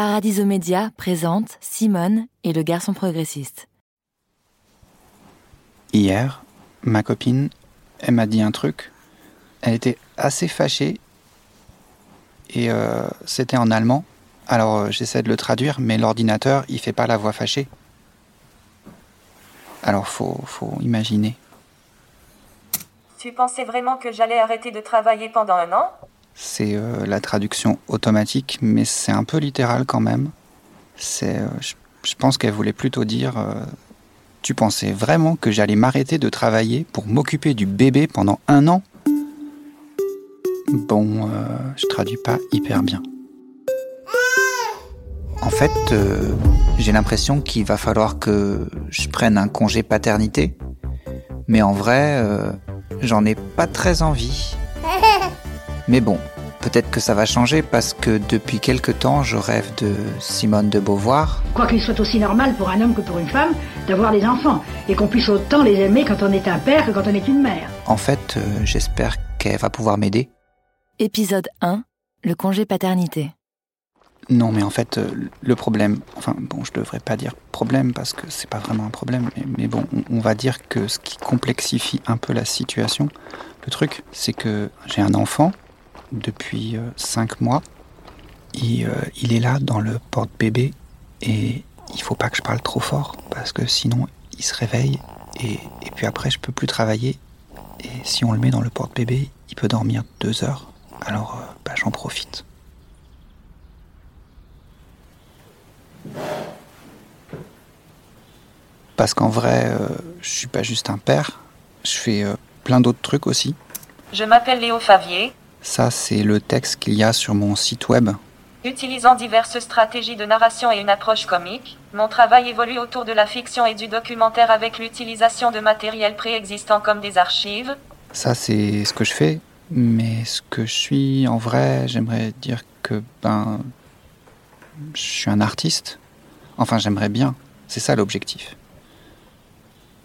Paradiso Média présente Simone et le garçon progressiste. Hier, ma copine, elle m'a dit un truc. Elle était assez fâchée et euh, c'était en allemand. Alors euh, j'essaie de le traduire, mais l'ordinateur, il fait pas la voix fâchée. Alors faut, faut imaginer. Tu pensais vraiment que j'allais arrêter de travailler pendant un an? C'est euh, la traduction automatique, mais c'est un peu littéral quand même. C'est, euh, je, pense qu'elle voulait plutôt dire euh, Tu pensais vraiment que j'allais m'arrêter de travailler pour m'occuper du bébé pendant un an? Bon, je traduis pas hyper bien. En fait, j'ai l'impression qu'il va falloir que je prenne un congé paternité. Mais en vrai, j'en ai pas très envie. Mais bon, peut-être que ça va changer parce que depuis quelque temps, je rêve de Simone de Beauvoir. Quoiqu'il soit aussi normal pour un homme que pour une femme d'avoir des enfants, et qu'on puisse autant les aimer quand on est un père que quand on est une mère. En fait, euh, j'espère qu'elle va pouvoir m'aider. Épisode 1 Le congé paternité. Non, mais en fait, euh, le problème, enfin bon, je devrais pas dire problème parce que c'est pas vraiment un problème, mais, mais bon, on, on va dire que ce qui complexifie un peu la situation, le truc, c'est que j'ai un enfant depuis 5 mois. Et, euh, il est là dans le porte-bébé et il faut pas que je parle trop fort parce que sinon il se réveille et, et puis après je peux plus travailler. Et si on le met dans le porte-bébé, il peut dormir deux heures. Alors euh, bah, j'en profite. Parce qu'en vrai, euh, je suis pas juste un père, je fais euh, plein d'autres trucs aussi. Je m'appelle Léo Favier. Ça, c'est le texte qu'il y a sur mon site web. Utilisant diverses stratégies de narration et une approche comique, mon travail évolue autour de la fiction et du documentaire avec l'utilisation de matériel préexistant comme des archives. Ça, c'est ce que je fais. Mais ce que je suis en vrai, j'aimerais dire que, ben, je suis un artiste. Enfin, j'aimerais bien. C'est ça l'objectif.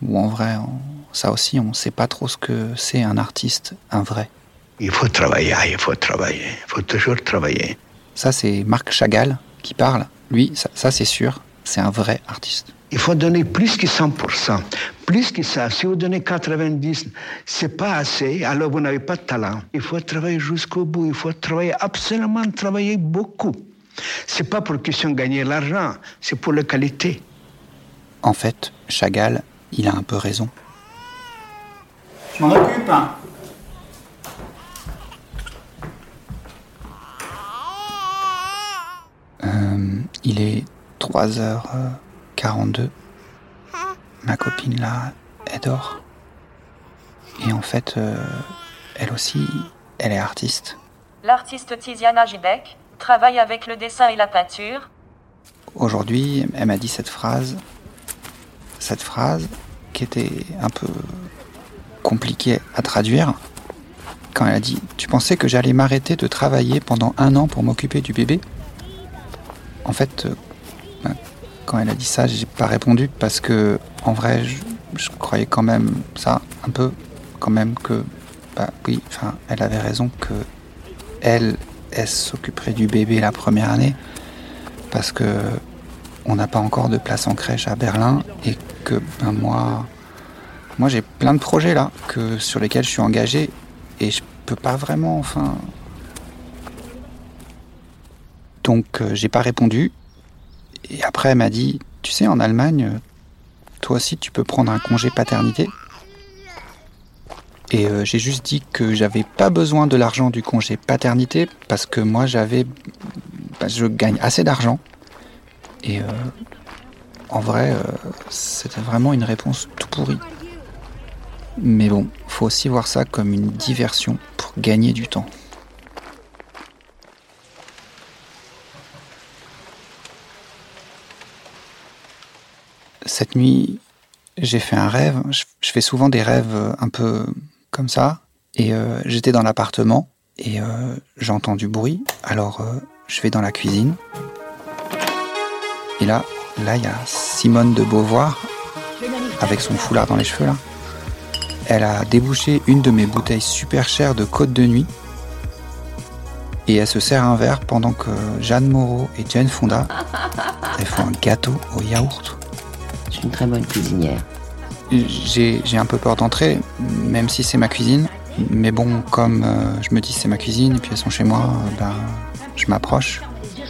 Ou en vrai, on- ça aussi, on sait pas trop ce que c'est un artiste, un vrai. Il faut travailler, il faut travailler, il faut toujours travailler. Ça, c'est Marc Chagall qui parle. Lui, ça, ça, c'est sûr, c'est un vrai artiste. Il faut donner plus que 100%. Plus que ça, si vous donnez 90%, c'est pas assez, alors vous n'avez pas de talent. Il faut travailler jusqu'au bout, il faut travailler, absolument travailler beaucoup. C'est pas pour question de gagner l'argent, c'est pour la qualité. En fait, Chagall, il a un peu raison. Je m'en occupe. hein. Euh, il est 3h42. Ma copine là, elle dort. Et en fait, euh, elle aussi, elle est artiste. L'artiste Tiziana Gibek travaille avec le dessin et la peinture. Aujourd'hui, elle m'a dit cette phrase. Cette phrase qui était un peu compliquée à traduire. Quand elle a dit Tu pensais que j'allais m'arrêter de travailler pendant un an pour m'occuper du bébé? En fait, euh, ben, quand elle a dit ça, j'ai pas répondu parce que, en vrai, je, croyais quand même ça un peu, quand même que, bah oui, enfin, elle avait raison que elle, s'occuperait du bébé la première année parce que on n'a pas encore de place en crèche à Berlin et que ben moi, j'ai plein de projets là sur lesquels je suis engagé et je peux pas vraiment, enfin. Donc euh, j'ai pas répondu et après elle m'a dit, tu sais en Allemagne, euh, toi aussi tu peux prendre un congé paternité. Et euh, j'ai juste dit que j'avais pas besoin de l'argent du congé paternité parce que moi j'avais, bah, je gagne assez d'argent et en vrai, c'était vraiment une réponse tout pourrie. Mais bon, faut aussi voir ça comme une diversion pour gagner du temps. Cette nuit, j'ai fait un rêve. Je, fais souvent des rêves euh, un peu comme ça. Et euh, j'étais dans l'appartement et euh, j'entends du bruit. Alors je vais dans la cuisine. Et là, là, il y a Simone de Beauvoir avec son foulard dans les cheveux là. Elle a débouché une de mes bouteilles super chères de Côte de Nuit. Et elle se sert un verre pendant que Jeanne Moreau et Jane Fonda font un gâteau au yaourt. Je suis une très bonne cuisinière. J'ai un peu peur d'entrer, même si c'est ma cuisine. Mais bon, comme euh, je me dis c'est ma cuisine et puis elles sont chez moi, euh, ben, je m'approche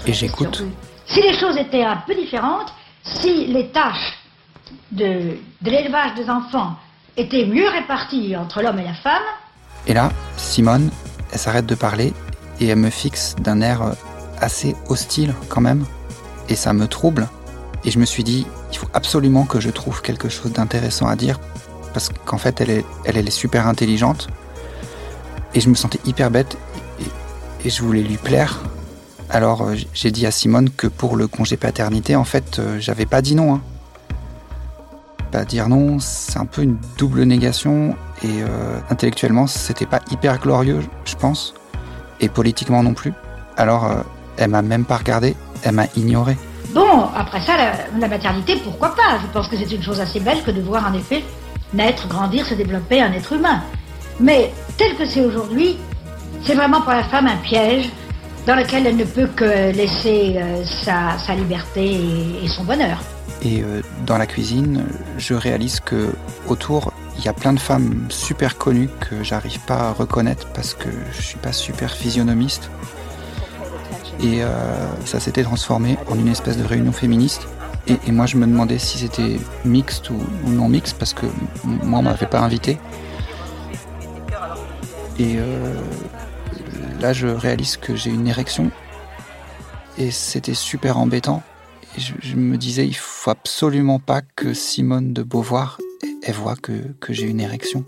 et j'écoute. Si les choses étaient un peu différentes, si les tâches de, de l'élevage des enfants étaient mieux réparties entre l'homme et la femme, Et là, Simone, elle s'arrête de parler et elle me fixe d'un air assez hostile quand même. Et ça me trouble. Et je me suis dit, il faut absolument que je trouve quelque chose d'intéressant à dire. Parce qu'en fait, elle est, super intelligente. Et je me sentais hyper bête. Et, je voulais lui plaire. Alors euh, j'ai dit à Simone que pour le congé paternité, en fait, euh, j'avais pas dit non. hein. Pas dire non, c'est un peu une double négation. Et euh, intellectuellement, c'était pas hyper glorieux, je pense. Et politiquement non plus. Alors, elle m'a même pas regardé, elle m'a ignoré. Bon, après ça, la, maternité, pourquoi pas? Je pense que c'est une chose assez belle que de voir en effet naître, grandir, se développer un être humain. Mais tel que c'est aujourd'hui, c'est vraiment pour la femme un piège dans lequel elle ne peut que laisser euh, sa, liberté et- et son bonheur. Et euh, dans la cuisine, je réalise que autour, il y a plein de femmes super connues que j'arrive pas à reconnaître parce que je suis pas super physionomiste. Et euh, ça s'était transformé en une espèce de réunion féministe. Et, moi, je me demandais si c'était mixte ou, non mixte parce que moi, on m'avait pas invité. Et euh, là, je réalise que j'ai une érection. Et c'était super embêtant. Et je, me disais, il faut absolument pas que Simone de Beauvoir, elle voit que j'ai une érection.